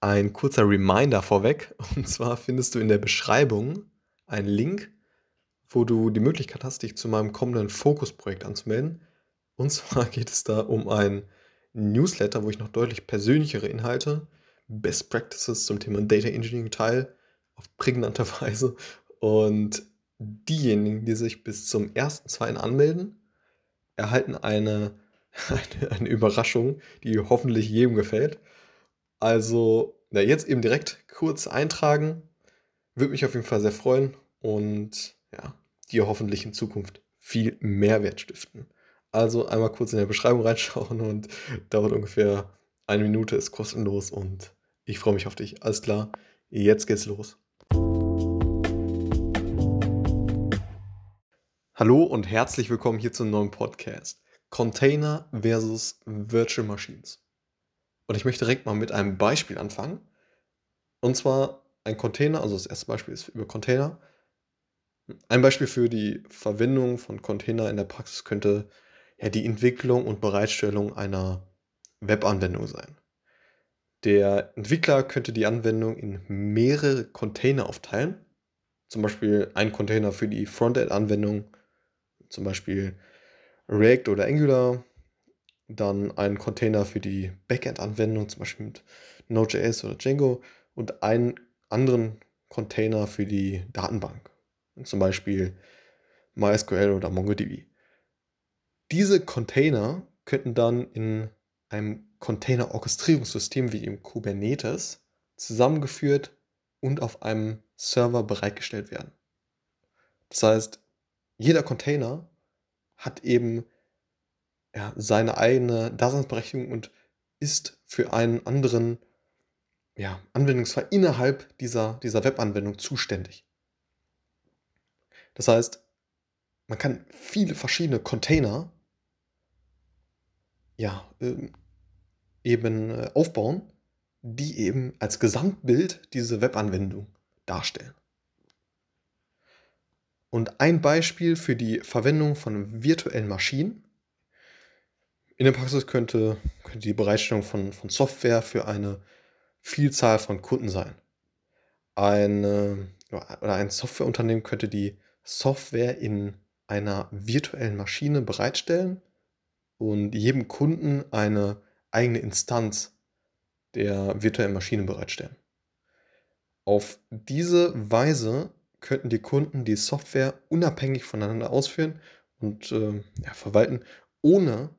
Ein kurzer Reminder vorweg. Und zwar findest du in der Beschreibung einen Link, wo du die Möglichkeit hast, dich zu meinem kommenden Fokusprojekt anzumelden. Und zwar geht es da um ein Newsletter, wo ich noch deutlich persönlichere Inhalte, Best Practices zum Thema Data Engineering teile, auf prägnante Weise. Und diejenigen, die sich bis zum 1.2. anmelden, erhalten eine, eine, eine Überraschung, die hoffentlich jedem gefällt. Also, na, jetzt eben direkt kurz eintragen. Würde mich auf jeden Fall sehr freuen und ja, dir hoffentlich in Zukunft viel Mehrwert stiften. Also einmal kurz in der Beschreibung reinschauen und dauert ungefähr eine Minute, ist kostenlos und ich freue mich auf dich. Alles klar, jetzt geht's los. Hallo und herzlich willkommen hier zum neuen Podcast. Container versus Virtual Machines. Und ich möchte direkt mal mit einem Beispiel anfangen. Und zwar ein Container, also das erste Beispiel ist über Container. Ein Beispiel für die Verwendung von Container in der Praxis könnte ja die Entwicklung und Bereitstellung einer Webanwendung sein. Der Entwickler könnte die Anwendung in mehrere Container aufteilen. Zum Beispiel ein Container für die Frontend-Anwendung, zum Beispiel React oder Angular, dann einen Container für die Backend-Anwendung, zum Beispiel mit Node.js oder Django und einen anderen Container für die Datenbank, zum Beispiel MySQL oder MongoDB. Diese Container könnten dann in einem Container-Orchestrierungssystem wie im Kubernetes zusammengeführt und auf einem Server bereitgestellt werden. Das heißt, jeder Container hat eben ja, seine eigene Daseinsberechtigung und ist für einen anderen ja, Anwendungsfall innerhalb dieser, dieser Webanwendung zuständig. Das heißt, man kann viele verschiedene Container ja, ähm, eben äh, aufbauen, die eben als Gesamtbild diese Webanwendung darstellen. Und ein Beispiel für die Verwendung von virtuellen Maschinen in der Praxis könnte, könnte die Bereitstellung von, von Software für eine Vielzahl von Kunden sein. Eine, oder ein Softwareunternehmen könnte die Software in einer virtuellen Maschine bereitstellen und jedem Kunden eine eigene Instanz der virtuellen Maschine bereitstellen. Auf diese Weise könnten die Kunden die Software unabhängig voneinander ausführen und äh, ja, verwalten, ohne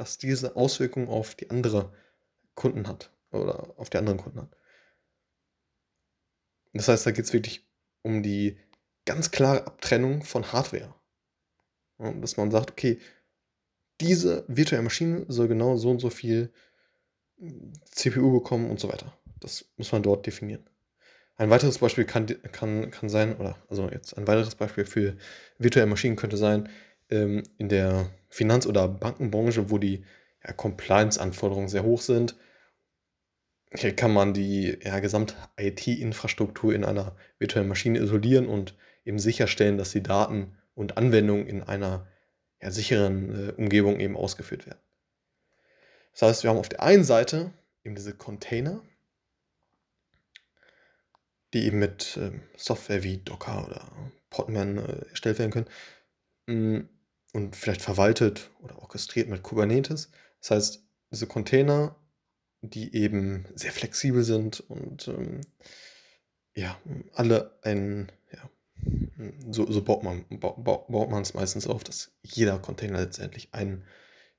dass diese Auswirkungen auf die andere Kunden hat oder auf die anderen Kunden hat. Das heißt, da geht es wirklich um die ganz klare Abtrennung von Hardware. Ja, dass man sagt, okay, diese virtuelle Maschine soll genau so und so viel CPU bekommen und so weiter. Das muss man dort definieren. Ein weiteres Beispiel kann, kann, kann sein, oder also jetzt ein weiteres Beispiel für virtuelle Maschinen könnte sein, ähm, in der Finanz- oder Bankenbranche, wo die ja, Compliance-Anforderungen sehr hoch sind. Hier kann man die ja, Gesamt-IT-Infrastruktur in einer virtuellen Maschine isolieren und eben sicherstellen, dass die Daten und Anwendungen in einer ja, sicheren äh, Umgebung eben ausgeführt werden. Das heißt, wir haben auf der einen Seite eben diese Container, die eben mit äh, Software wie Docker oder Podman äh, erstellt werden können. Und vielleicht verwaltet oder orchestriert mit Kubernetes. Das heißt, diese Container, die eben sehr flexibel sind und ähm, ja, alle ein, ja, so, so baut man ba, baut man es meistens auf, dass jeder Container letztendlich einen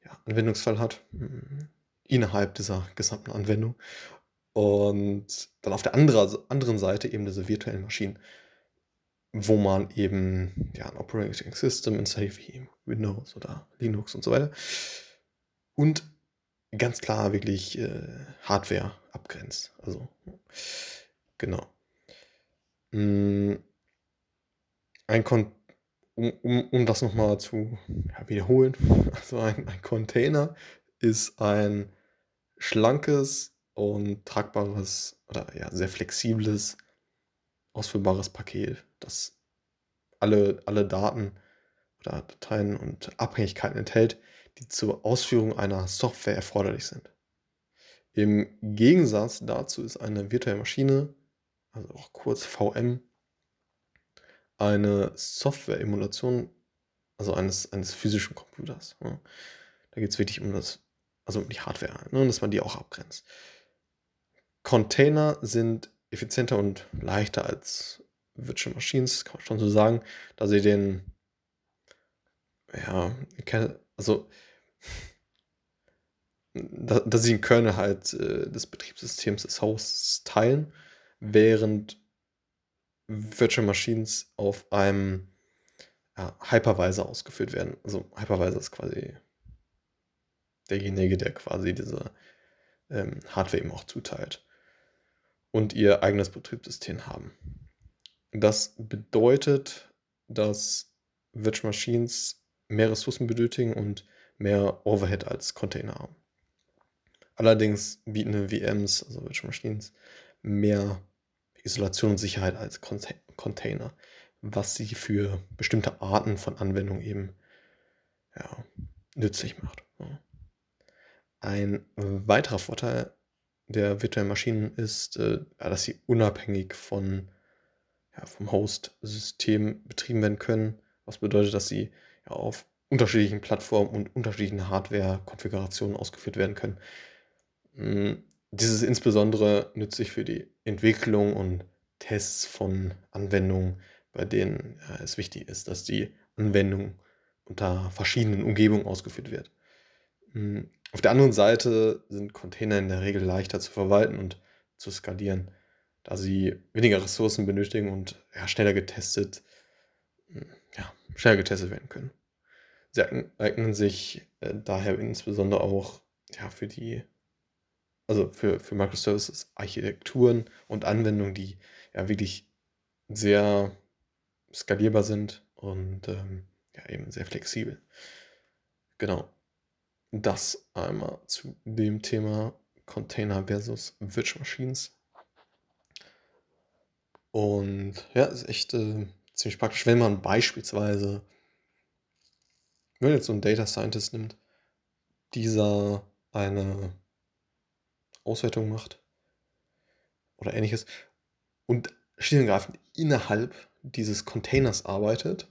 ja, Anwendungsfall hat hm, innerhalb dieser gesamten Anwendung. Und dann auf der anderen Seite eben diese virtuellen Maschinen wo man eben ja, ein Operating System installiert wie Windows oder Linux und so weiter. Und ganz klar wirklich äh, Hardware abgrenzt. Also, genau. Mm, ein Kon um, um, um das nochmal zu ja, wiederholen, also ein, ein Container ist ein schlankes und tragbares oder ja, sehr flexibles ausführbares Paket, das alle, alle Daten oder Dateien und Abhängigkeiten enthält, die zur Ausführung einer Software erforderlich sind. Im Gegensatz dazu ist eine virtuelle Maschine, also auch kurz VM, eine Software-Emulation, also eines, eines physischen Computers. Ja. Da geht es wirklich um das, also um die Hardware, ne, dass man die auch abgrenzt. Container sind effizienter und leichter als Virtual Machines, kann man schon so sagen, da sie den, ja, also da, dass sie den Kernel halt äh, des Betriebssystems des Hosts teilen, während Virtual Machines auf einem ja, Hypervisor ausgeführt werden. Also Hypervisor ist quasi derjenige, der quasi diese ähm, Hardware eben auch zuteilt und ihr eigenes Betriebssystem haben. Das bedeutet, dass Virtual Machines mehr Ressourcen benötigen und mehr Overhead als Container haben. Allerdings bieten VMs, also Virtual Machines, mehr Isolation und Sicherheit als Container, was sie für bestimmte Arten von Anwendungen eben ja, nützlich macht. Ein weiterer Vorteil der virtuellen Maschinen ist, äh, dass sie unabhängig von, ja, vom Host-System betrieben werden können, was bedeutet, dass sie ja, auf unterschiedlichen Plattformen und unterschiedlichen Hardware-Konfigurationen ausgeführt werden können. Hm, dies ist insbesondere nützlich für die Entwicklung und Tests von Anwendungen, bei denen ja, es wichtig ist, dass die Anwendung unter verschiedenen Umgebungen ausgeführt wird. Hm, auf der anderen Seite sind Container in der Regel leichter zu verwalten und zu skalieren, da sie weniger Ressourcen benötigen und ja, schneller getestet, hm, ja, schneller getestet werden können. Sie eignen sich äh, daher insbesondere auch ja, für die also für, für Microservices Architekturen und Anwendungen, die ja wirklich sehr skalierbar sind und ähm, ja eben sehr flexibel. Genau. Das einmal zu dem Thema Container versus Virtual Machines. Und ja, ist echt äh, ziemlich praktisch, wenn man beispielsweise, wenn man jetzt so einen Data Scientist nimmt, dieser eine Auswertung macht oder ähnliches und schlicht innerhalb dieses Containers arbeitet,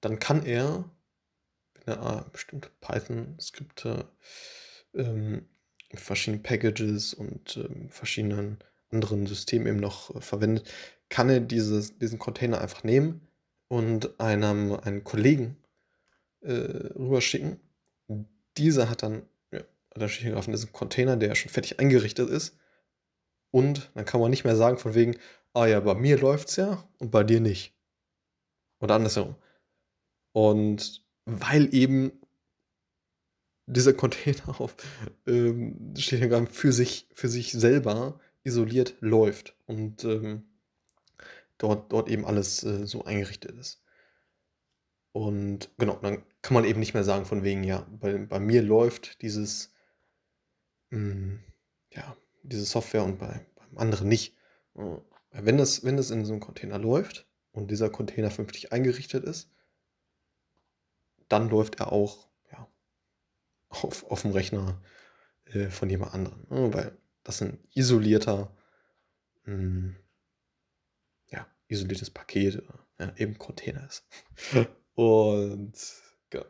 dann kann er, wenn er bestimmte Python-Skripte ähm, verschiedene Packages und ähm, verschiedenen anderen Systemen eben noch äh, verwendet, kann er dieses, diesen Container einfach nehmen und einem einen Kollegen äh, rüberschicken. Dieser hat dann der Schichtgrafen ist ein Container, der schon fertig eingerichtet ist. Und dann kann man nicht mehr sagen von wegen, ah ja, bei mir läuft es ja und bei dir nicht. Oder andersherum. Und weil eben dieser Container auf ähm, Schichtgrafen für sich, für sich selber isoliert läuft und ähm, dort, dort eben alles äh, so eingerichtet ist. Und genau, dann kann man eben nicht mehr sagen von wegen, ja, bei, bei mir läuft dieses hm, ja, diese Software und bei, beim anderen nicht. Äh, wenn das, wenn das in so einem Container läuft und dieser Container vernünftig eingerichtet ist, dann läuft er auch ja, auf, auf dem Rechner äh, von jemand anderem. Ne? Weil das ein isolierter, mh, hm, ja, isoliertes Paket, ja, eben Container ist. und ja,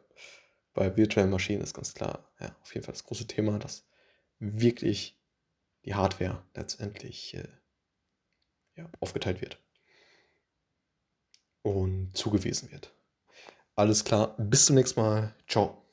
bei virtuellen Maschinen ist ganz klar, ja, auf jeden Fall das große Thema, dass wirklich die Hardware letztendlich äh, ja, aufgeteilt wird und zugewiesen wird. Alles klar, bis zum nächsten Mal. Ciao.